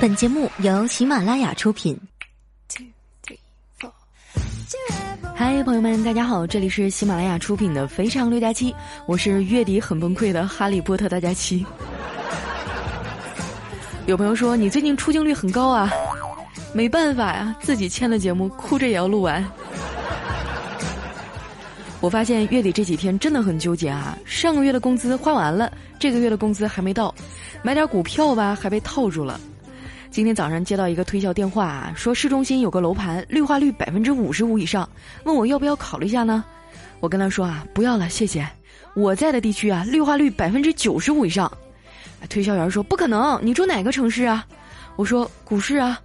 本节目由喜马拉雅出品。嗨，朋友们，大家好，这里是喜马拉雅出品的《非常六加七》，我是月底很崩溃的哈利波特大家七。有朋友说你最近出镜率很高啊，没办法呀，自己签的节目，哭着也要录完。我发现月底这几天真的很纠结啊！上个月的工资花完了，这个月的工资还没到，买点股票吧，还被套住了。今天早上接到一个推销电话啊，说市中心有个楼盘绿化率百分之五十五以上，问我要不要考虑一下呢？我跟他说啊，不要了，谢谢。我在的地区啊，绿化率百分之九十五以上。推销员说不可能，你住哪个城市啊？我说股市啊。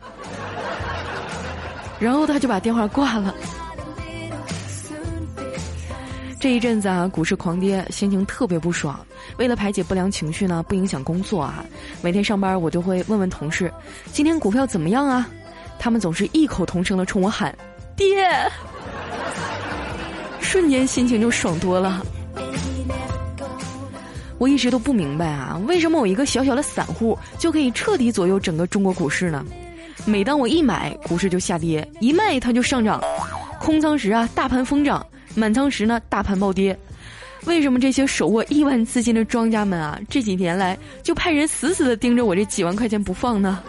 然后他就把电话挂了。这一阵子啊，股市狂跌，心情特别不爽。为了排解不良情绪呢，不影响工作啊，每天上班我就会问问同事：“今天股票怎么样啊？”他们总是异口同声的冲我喊：“跌！” 瞬间心情就爽多了。我一直都不明白啊，为什么我一个小小的散户就可以彻底左右整个中国股市呢？每当我一买，股市就下跌；一卖，它就上涨。空仓时啊，大盘疯涨。满仓时呢，大盘暴跌，为什么这些手握亿万资金的庄家们啊，这几年来就派人死死的盯着我这几万块钱不放呢？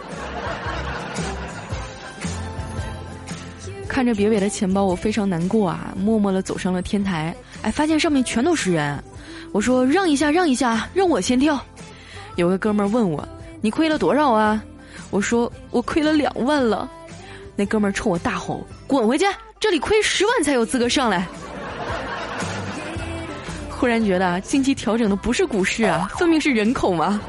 看着瘪瘪的钱包，我非常难过啊，默默的走上了天台，哎，发现上面全都是人，我说让一下，让一下，让我先跳。有个哥们儿问我，你亏了多少啊？我说我亏了两万了。那哥们儿冲我大吼，滚回去，这里亏十万才有资格上来。忽然觉得近期调整的不是股市啊，分明是人口嘛。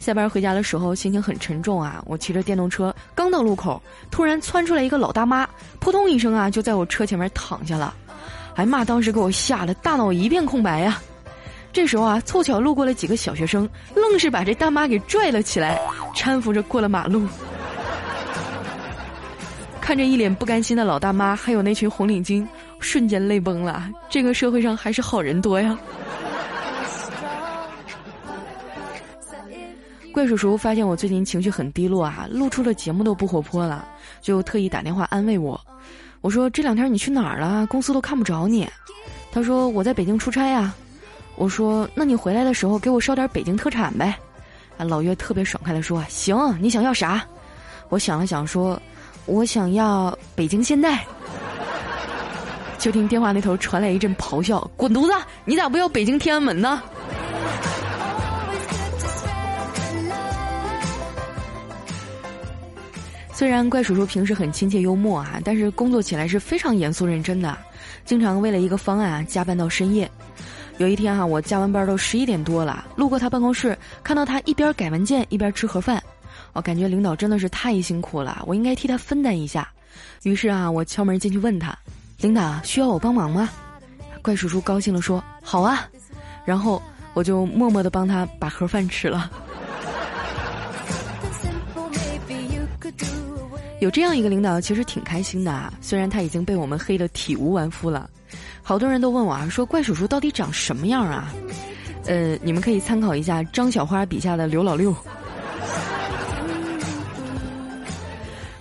下班回家的时候心情很沉重啊，我骑着电动车刚到路口，突然窜出来一个老大妈，扑通一声啊就在我车前面躺下了，哎妈，当时给我吓得大脑一片空白呀。这时候啊，凑巧路过了几个小学生，愣是把这大妈给拽了起来，搀扶着过了马路。看着一脸不甘心的老大妈，还有那群红领巾，瞬间泪崩了。这个社会上还是好人多呀！怪叔叔发现我最近情绪很低落啊，录出了节目都不活泼了，就特意打电话安慰我。我说这两天你去哪儿了？公司都看不着你。他说我在北京出差呀。我说那你回来的时候给我捎点北京特产呗。啊，老岳特别爽快的说行，你想要啥？我想了想说。我想要北京现代，就听电话那头传来一阵咆哮：“滚犊子！你咋不要北京天安门呢？”虽然怪叔叔平时很亲切幽默啊，但是工作起来是非常严肃认真的，经常为了一个方案啊加班到深夜。有一天哈，我加完班都十一点多了，路过他办公室，看到他一边改文件一边吃盒饭。我感觉领导真的是太辛苦了，我应该替他分担一下。于是啊，我敲门进去问他：“领导需要我帮忙吗？”怪叔叔高兴地说：“好啊。”然后我就默默地帮他把盒饭吃了。有这样一个领导，其实挺开心的啊。虽然他已经被我们黑得体无完肤了，好多人都问我啊，说怪叔叔到底长什么样啊？呃，你们可以参考一下张小花笔下的刘老六。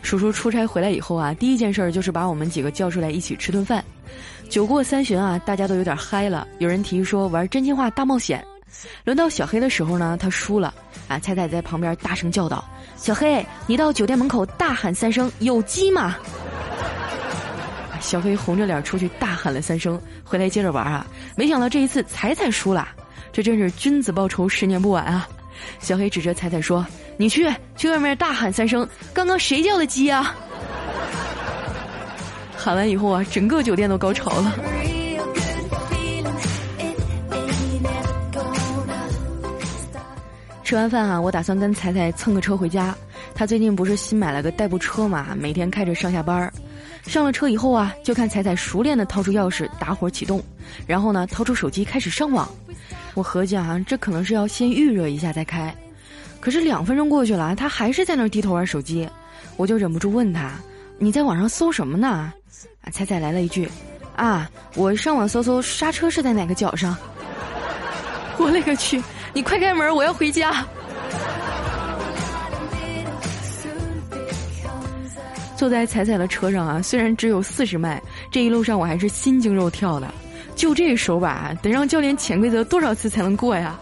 叔叔出差回来以后啊，第一件事就是把我们几个叫出来一起吃顿饭。酒过三巡啊，大家都有点嗨了。有人提议说玩真心话大冒险。轮到小黑的时候呢，他输了啊。彩彩在旁边大声叫道：“小黑，你到酒店门口大喊三声有鸡吗？”小黑红着脸出去大喊了三声，回来接着玩啊。没想到这一次彩彩输了，这真是君子报仇十年不晚啊。小黑指着彩彩说：“你去去外面大喊三声，刚刚谁叫的鸡啊？”喊完以后啊，整个酒店都高潮了。吃完饭啊，我打算跟彩彩蹭个车回家。她最近不是新买了个代步车嘛，每天开着上下班儿上了车以后啊，就看彩彩熟练的掏出钥匙打火启动，然后呢，掏出手机开始上网。我合计啊，这可能是要先预热一下再开，可是两分钟过去了，他还是在那儿低头玩手机，我就忍不住问他：“你在网上搜什么呢？”啊，彩彩来了一句：“啊，我上网搜搜刹车是在哪个脚上。”我勒个去，你快开门，我要回家。坐在彩彩的车上啊，虽然只有四十迈，这一路上我还是心惊肉跳的。就这手法，得让教练潜规则多少次才能过呀？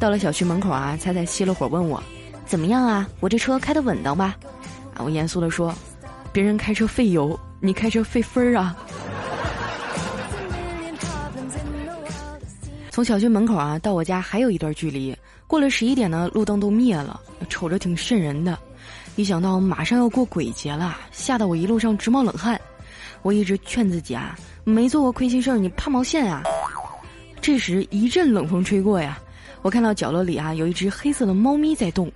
到了小区门口啊，彩彩熄了火问我：“怎么样啊？我这车开的稳当吧？”啊，我严肃的说：“别人开车费油，你开车费分儿啊。”从小区门口啊到我家还有一段距离，过了十一点呢，路灯都灭了，瞅着挺瘆人的。一想到马上要过鬼节了，吓得我一路上直冒冷汗。我一直劝自己啊，没做过亏心事儿，你怕毛线啊？这时一阵冷风吹过呀，我看到角落里啊有一只黑色的猫咪在动，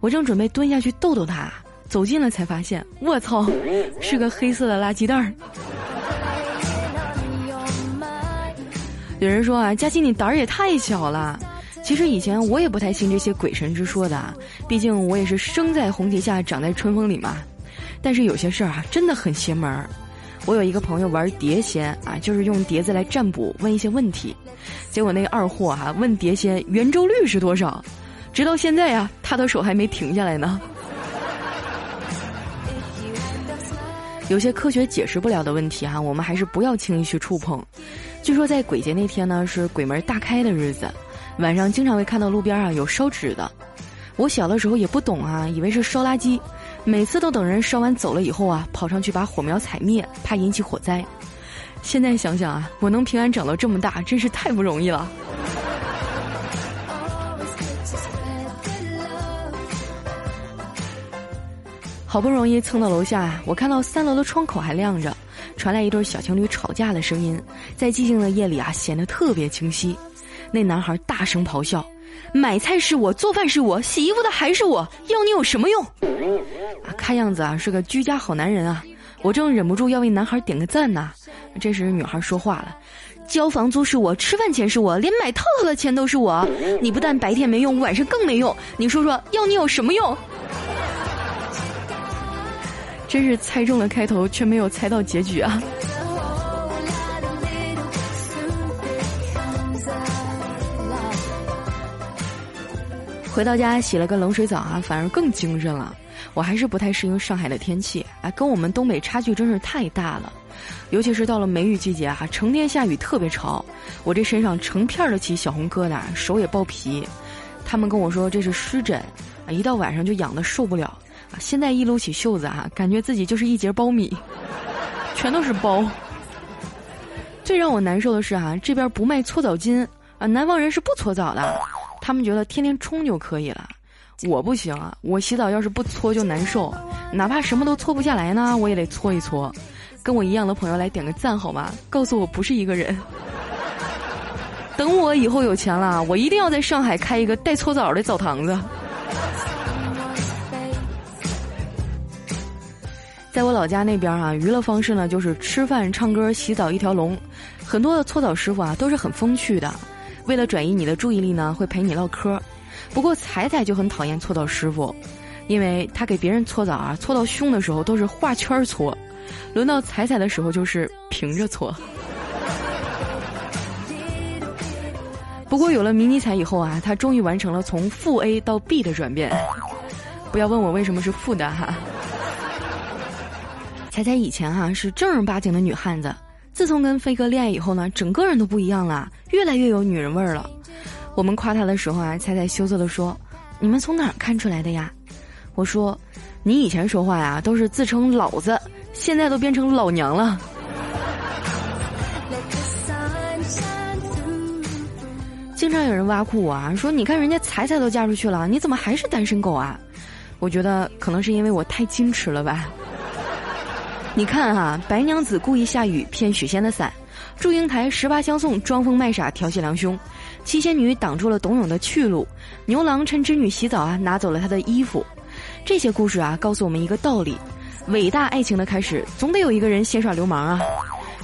我正准备蹲下去逗逗它，走近了才发现，我操，是个黑色的垃圾袋儿。有人说啊，佳琪你胆儿也太小了。其实以前我也不太信这些鬼神之说的，毕竟我也是生在红旗下，长在春风里嘛。但是有些事儿啊，真的很邪门儿。我有一个朋友玩碟仙啊，就是用碟子来占卜，问一些问题。结果那个二货哈问碟仙圆周率是多少，直到现在呀，他的手还没停下来呢。有些科学解释不了的问题哈，我们还是不要轻易去触碰。据说在鬼节那天呢，是鬼门大开的日子，晚上经常会看到路边啊有烧纸的。我小的时候也不懂啊，以为是烧垃圾，每次都等人烧完走了以后啊，跑上去把火苗踩灭，怕引起火灾。现在想想啊，我能平安长到这么大，真是太不容易了。好不容易蹭到楼下，我看到三楼的窗口还亮着。传来一对小情侣吵架的声音，在寂静的夜里啊，显得特别清晰。那男孩大声咆哮：“买菜是我，做饭是我，洗衣服的还是我，要你有什么用？”啊，看样子啊是个居家好男人啊！我正忍不住要为男孩点个赞呢。这时女孩说话了：“交房租是我，吃饭钱是我，连买套套的钱都是我。你不但白天没用，晚上更没用。你说说，要你有什么用？”真是猜中了开头，却没有猜到结局啊！回到家洗了个冷水澡啊，反而更精神了。我还是不太适应上海的天气啊，跟我们东北差距真是太大了。尤其是到了梅雨季节啊，成天下雨，特别潮，我这身上成片的起小红疙瘩，手也爆皮。他们跟我说这是湿疹，啊，一到晚上就痒的受不了啊。现在一撸起袖子啊，感觉自己就是一节苞米，全都是包。最让我难受的是啊，这边不卖搓澡巾啊，南方人是不搓澡的，他们觉得天天冲就可以了。我不行啊，我洗澡要是不搓就难受，哪怕什么都搓不下来呢，我也得搓一搓。跟我一样的朋友来点个赞好吗？告诉我不是一个人。等我以后有钱了，我一定要在上海开一个带搓澡的澡堂子。在我老家那边啊，娱乐方式呢就是吃饭、唱歌、洗澡一条龙。很多的搓澡师傅啊都是很风趣的，为了转移你的注意力呢，会陪你唠嗑。不过彩彩就很讨厌搓澡师傅，因为他给别人搓澡啊，搓到胸的时候都是画圈搓，轮到彩彩的时候就是平着搓。不过有了迷你彩以后啊，他终于完成了从负 A 到 B 的转变。不要问我为什么是负的哈。彩彩以前哈是正儿八经的女汉子，自从跟飞哥恋爱以后呢，整个人都不一样了，越来越有女人味儿了。我们夸他的时候啊，彩彩羞涩的说：“你们从哪儿看出来的呀？”我说：“你以前说话呀都是自称老子，现在都变成老娘了。”经常有人挖苦我啊，说：“你看人家彩彩都嫁出去了，你怎么还是单身狗啊？”我觉得可能是因为我太矜持了吧。你看哈，白娘子故意下雨骗许仙的伞，祝英台十八相送装疯卖傻调戏良兄，七仙女挡住了董永的去路，牛郎趁织女洗澡啊拿走了她的衣服，这些故事啊告诉我们一个道理：伟大爱情的开始总得有一个人先耍流氓啊！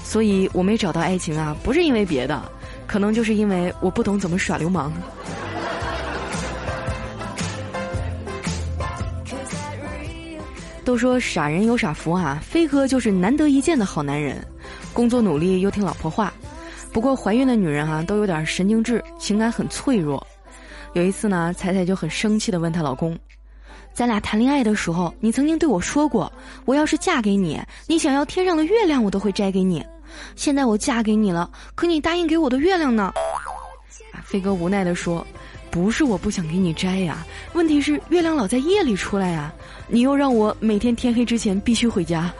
所以我没找到爱情啊，不是因为别的，可能就是因为我不懂怎么耍流氓。都说傻人有傻福啊，飞哥就是难得一见的好男人，工作努力又听老婆话。不过怀孕的女人哈都有点神经质，情感很脆弱。有一次呢，彩彩就很生气的问她老公：“咱俩谈恋爱的时候，你曾经对我说过，我要是嫁给你，你想要天上的月亮我都会摘给你。现在我嫁给你了，可你答应给我的月亮呢？”啊，飞哥无奈的说：“不是我不想给你摘呀，问题是月亮老在夜里出来呀，你又让我每天天黑之前必须回家。”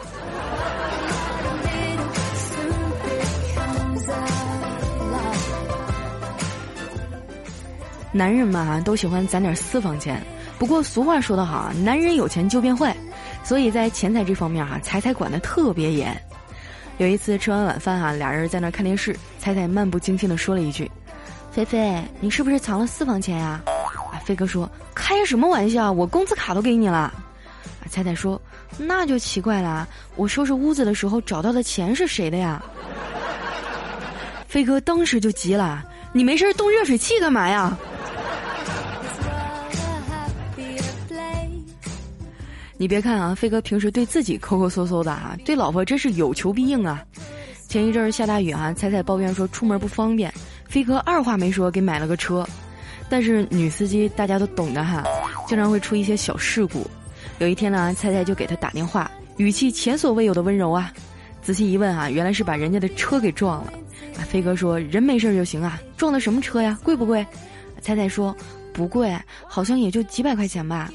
男人嘛，都喜欢攒点私房钱。不过俗话说得好啊，男人有钱就变坏，所以在钱财这方面哈，彩彩管得特别严。有一次吃完晚饭哈，俩人在那看电视，彩彩漫不经心的说了一句：“菲菲，你是不是藏了私房钱呀？”啊，飞哥说：“开什么玩笑，我工资卡都给你了。”啊，彩彩说：“那就奇怪了，我收拾屋子的时候找到的钱是谁的呀？”飞哥当时就急了：“你没事动热水器干嘛呀？”你别看啊，飞哥平时对自己抠抠搜搜的啊，对老婆真是有求必应啊。前一阵儿下大雨啊，彩彩抱怨说出门不方便，飞哥二话没说给买了个车。但是女司机大家都懂的哈，经常会出一些小事故。有一天呢，彩彩就给他打电话，语气前所未有的温柔啊。仔细一问啊，原来是把人家的车给撞了。飞哥说人没事就行啊，撞的什么车呀？贵不贵？彩彩说。不贵，好像也就几百块钱吧。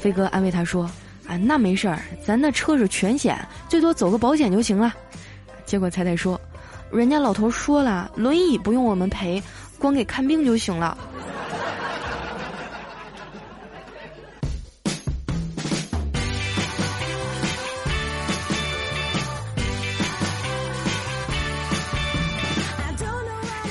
飞哥安慰他说：“啊，那没事儿，咱那车是全险，最多走个保险就行了。”结果彩彩说：“人家老头说了，轮椅不用我们赔，光给看病就行了。”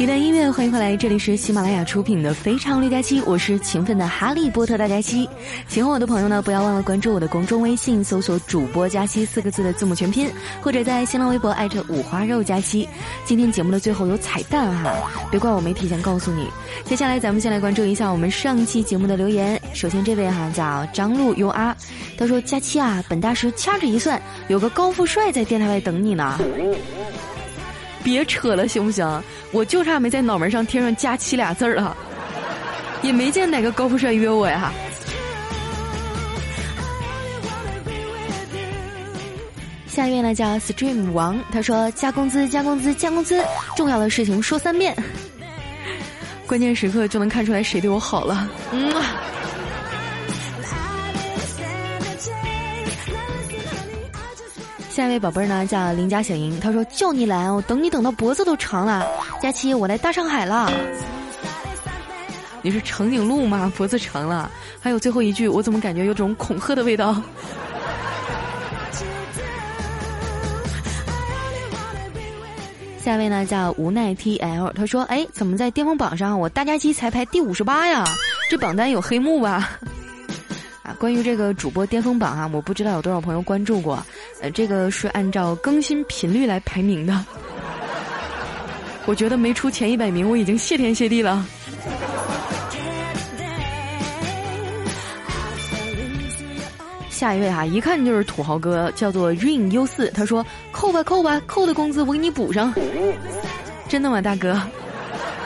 一段音乐，欢迎回来，这里是喜马拉雅出品的《非常六加七》，我是勤奋的哈利波特大家七。喜欢我的朋友呢，不要忘了关注我的公众微信，搜索“主播加七”四个字的字母全拼，或者在新浪微博艾特五花肉加七。今天节目的最后有彩蛋哈，别怪我没提前告诉你。接下来咱们先来关注一下我们上期节目的留言。首先这位哈叫张璐 U R，他说：“佳期啊，本大师掐指一算，有个高富帅在电台外等你呢。”别扯了，行不行？我就差没在脑门上贴上“佳期”俩字儿了，也没见哪个高富帅约我呀。下一位呢叫 Stream 王，他说加工资、加工资、加工资，重要的事情说三遍，关键时刻就能看出来谁对我好了。嗯。下一位宝贝儿呢，叫邻家小莹。她说：“叫你来，我等你等到脖子都长了。”佳期，我来大上海了。你是长颈鹿吗？脖子长了。还有最后一句，我怎么感觉有种恐吓的味道？下一位呢，叫无奈 TL。他说：“哎，怎么在巅峰榜上，我大家期才排第五十八呀？这榜单有黑幕吧？”啊，关于这个主播巅峰榜啊，我不知道有多少朋友关注过。呃，这个是按照更新频率来排名的。我觉得没出前一百名，我已经谢天谢地了。下一位哈，一看就是土豪哥，叫做 Rain U 四，他说：“扣吧扣吧，扣的工资我给你补上。”真的吗，大哥？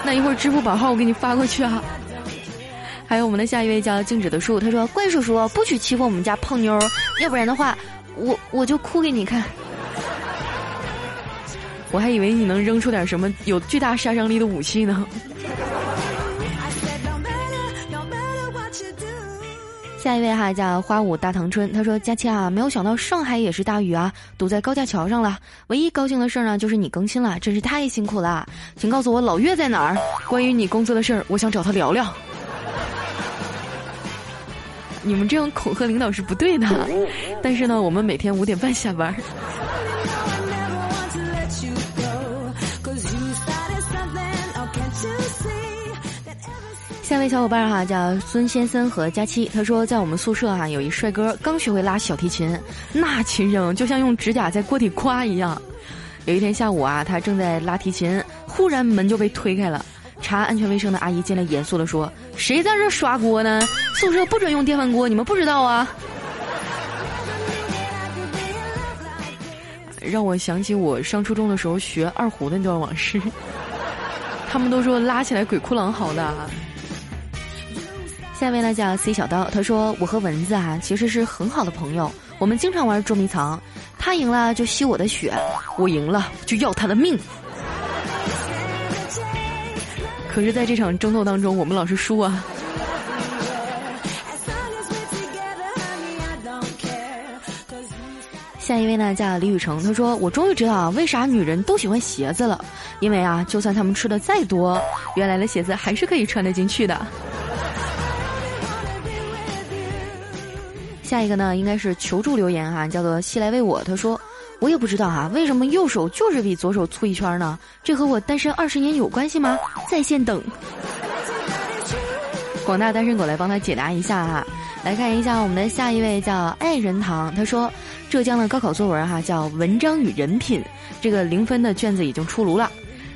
那一会儿支付宝号我给你发过去啊。还有我们的下一位叫静止的树，他说：“怪叔叔不许欺负我们家胖妞，要不然的话，我我就哭给你看。”我还以为你能扔出点什么有巨大杀伤力的武器呢。下一位哈叫花舞大唐春，他说：“佳期啊，没有想到上海也是大雨啊，堵在高架桥上了。唯一高兴的事儿呢，就是你更新了，真是太辛苦了。请告诉我老岳在哪儿？关于你工作的事儿，我想找他聊聊。”你们这样恐吓领导是不对的，但是呢，我们每天五点半下班。下位小伙伴哈叫孙先生和佳期，他说在我们宿舍哈有一帅哥刚学会拉小提琴，那琴声就像用指甲在锅底刮一样。有一天下午啊，他正在拉提琴，忽然门就被推开了。查安全卫生的阿姨进来，严肃的说：“谁在这刷锅呢？宿舍不准用电饭锅，你们不知道啊？”让我想起我上初中的时候学二胡的那段往事。他们都说拉起来鬼哭狼嚎的。下面呢叫 C 小刀，他说我和蚊子啊其实是很好的朋友，我们经常玩捉迷藏，他赢了就吸我的血，我赢了就要他的命。可是，在这场争斗当中，我们老是输啊。下一位呢叫李雨成，他说：“我终于知道为啥女人都喜欢鞋子了，因为啊，就算她们吃的再多，原来的鞋子还是可以穿得进去的。”下一个呢，应该是求助留言哈，叫做“西来为我”，他说：“我也不知道哈，为什么右手就是比左手粗一圈呢？这和我单身二十年有关系吗？”在线等。广大单身狗来帮他解答一下哈。来看一下我们的下一位叫爱人堂，他说。浙江的高考作文哈叫《文章与人品》，这个零分的卷子已经出炉了。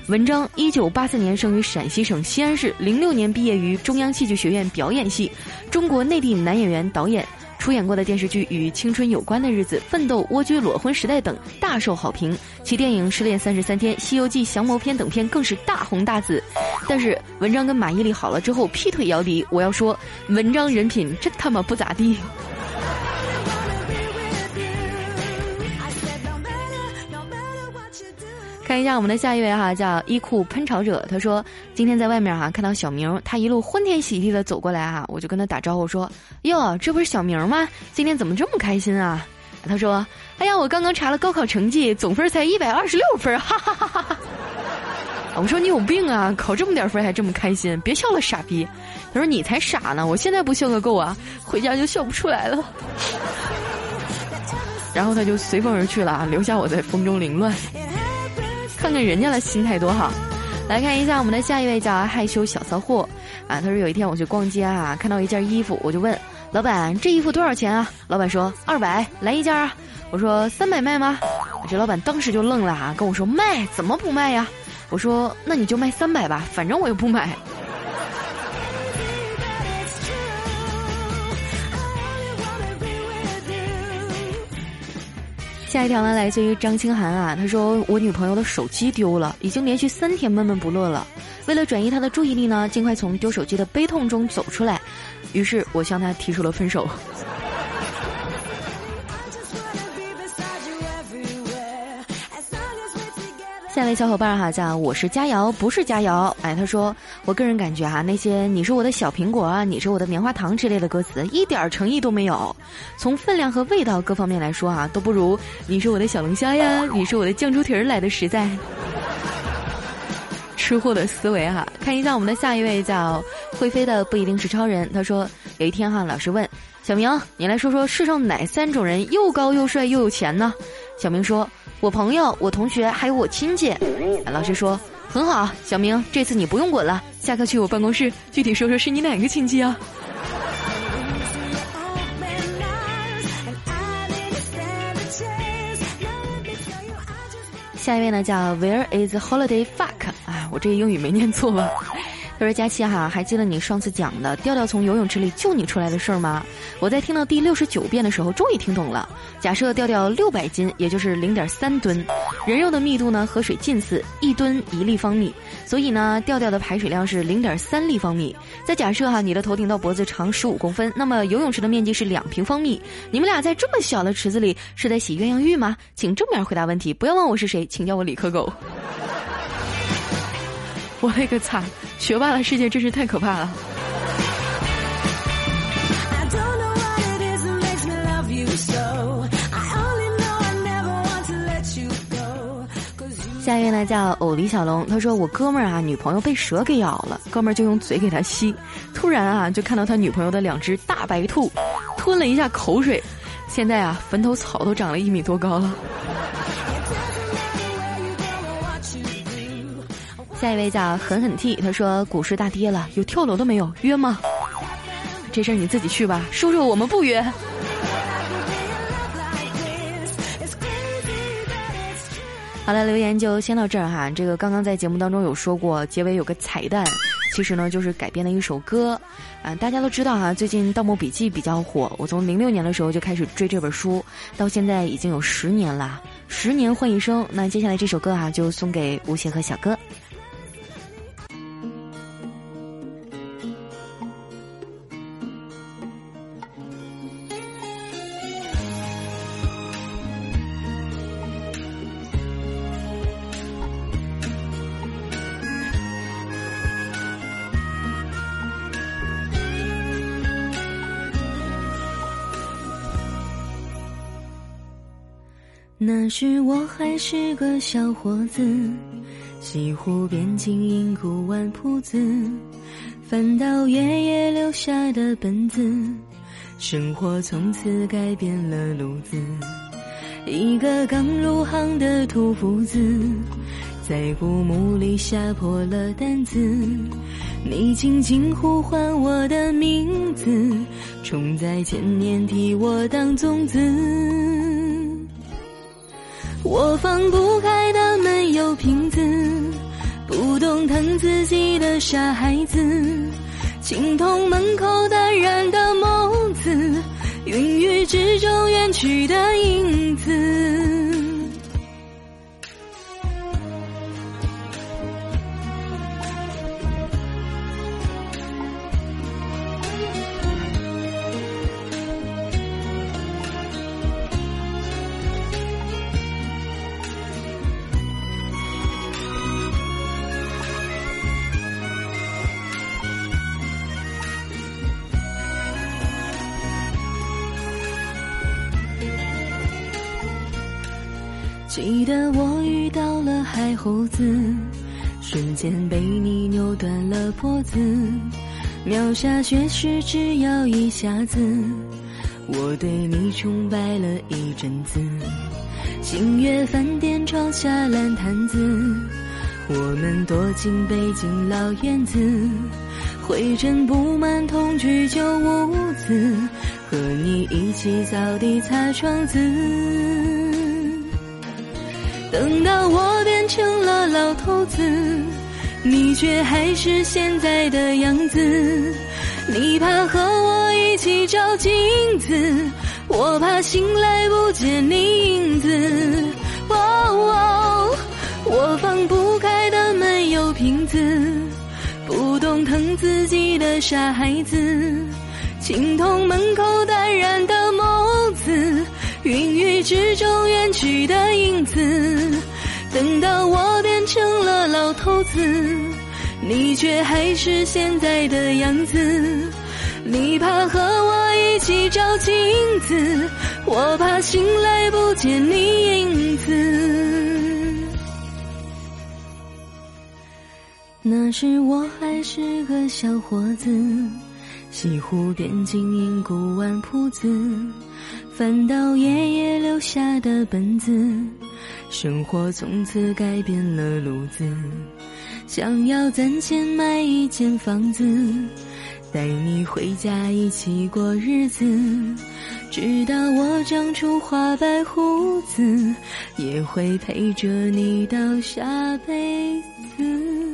文章一九八四年生于陕西省西安市，零六年毕业于中央戏剧学院表演系，中国内地男演员、导演，出演过的电视剧与青春有关的日子、奋斗、蜗居、裸婚时代等大受好评。其电影《失恋三十三天》《西游记降魔篇》等片更是大红大紫。但是文章跟马伊琍好了之后劈腿姚笛，我要说文章人品真他妈不咋地。看一下我们的下一位哈，叫衣裤喷潮者。他说今天在外面哈看到小明，他一路欢天喜地的走过来哈，我就跟他打招呼说：“哟，这不是小明吗？今天怎么这么开心啊？”他说：“哎呀，我刚刚查了高考成绩，总分才一百二十六分，哈哈哈哈哈。”我说：“你有病啊，考这么点分还这么开心，别笑了，傻逼。”他说：“你才傻呢，我现在不笑个够啊，回家就笑不出来了。”然后他就随风而去了，留下我在风中凌乱。看看人家的心态多好，来看一下我们的下一位叫害羞小骚货啊。他说有一天我去逛街啊，看到一件衣服，我就问老板这衣服多少钱啊？老板说二百，来一件啊。我说三百卖吗？这老板当时就愣了啊，跟我说卖，怎么不卖呀？我说那你就卖三百吧，反正我又不买。下一条呢，来自于张清涵啊，他说我女朋友的手机丢了，已经连续三天闷闷不乐了。为了转移她的注意力呢，尽快从丢手机的悲痛中走出来，于是我向她提出了分手。下一位小伙伴哈叫我是佳瑶，不是佳瑶。哎，他说，我个人感觉哈，那些你是我的小苹果啊，你是我的棉花糖之类的歌词，一点诚意都没有。从分量和味道各方面来说啊，都不如你是我的小龙虾呀，你是我的酱猪蹄儿来的实在。吃货的思维哈，看一下我们的下一位叫会飞的不一定是超人。他说，有一天哈，老师问小明，你来说说世上哪三种人又高又帅又有钱呢？小明说。我朋友、我同学还有我亲戚，老师说很好，小明，这次你不用滚了，下课去我办公室，具体说说是你哪个亲戚啊？下一位呢叫 Where is holiday fuck？啊，我这英语没念错吧？他说：“佳期哈，还记得你上次讲的调调从游泳池里救你出来的事儿吗？我在听到第六十九遍的时候，终于听懂了。假设调调六百斤，也就是零点三吨，人肉的密度呢和水近似，一吨一立方米，所以呢，调调的排水量是零点三立方米。再假设哈，你的头顶到脖子长十五公分，那么游泳池的面积是两平方米。你们俩在这么小的池子里是在洗鸳鸯浴吗？请正面回答问题，不要问我是谁，请叫我理科狗。”我勒个擦！学霸的世界真是太可怕了。下一位呢叫偶李小龙，他说我哥们儿啊，女朋友被蛇给咬了，哥们儿就用嘴给他吸，突然啊就看到他女朋友的两只大白兔，吞了一下口水，现在啊坟头草都长了一米多高了。下一位叫狠狠 T，他说股市大跌了，有跳楼的没有？约吗？这事儿你自己去吧，叔叔我们不约。好了，留言就先到这儿哈。这个刚刚在节目当中有说过，结尾有个彩蛋，其实呢就是改编的一首歌啊。大家都知道哈，最近《盗墓笔记》比较火，我从零六年的时候就开始追这本书，到现在已经有十年了。十年换一生。那接下来这首歌啊，就送给吴邪和小哥。是我还是个小伙子，西湖边经营古玩铺子，翻到爷爷留下的本子，生活从此改变了路子。一个刚入行的土夫子，在古墓里吓破了胆子，你轻轻呼唤我的名字，重在千年替我当种子。我放不开的没有瓶子，不懂疼自己的傻孩子，青铜门口淡然的眸子，云雨之中远去的影子。记得我遇到了海猴子，瞬间被你扭断了脖子，秒下血誓只要一下子，我对你崇拜了一阵子。星月饭店窗下烂摊子，我们躲进北京老院子，灰尘布满同居旧屋子，和你一起扫地擦窗子。等到我变成了老头子，你却还是现在的样子。你怕和我一起照镜子，我怕醒来不见你影子。哦，我放不开的没有瓶子，不懂疼自己的傻孩子，青铜门口淡然的梦。云雨之中远去的影子，等到我变成了老头子，你却还是现在的样子。你怕和我一起照镜子，我怕醒来不见你影子。那时我还是个小伙子。西湖边经营古玩铺子，翻到爷爷留下的本子，生活从此改变了路子。想要攒钱买一间房子，带你回家一起过日子，直到我长出花白胡子，也会陪着你到下辈子。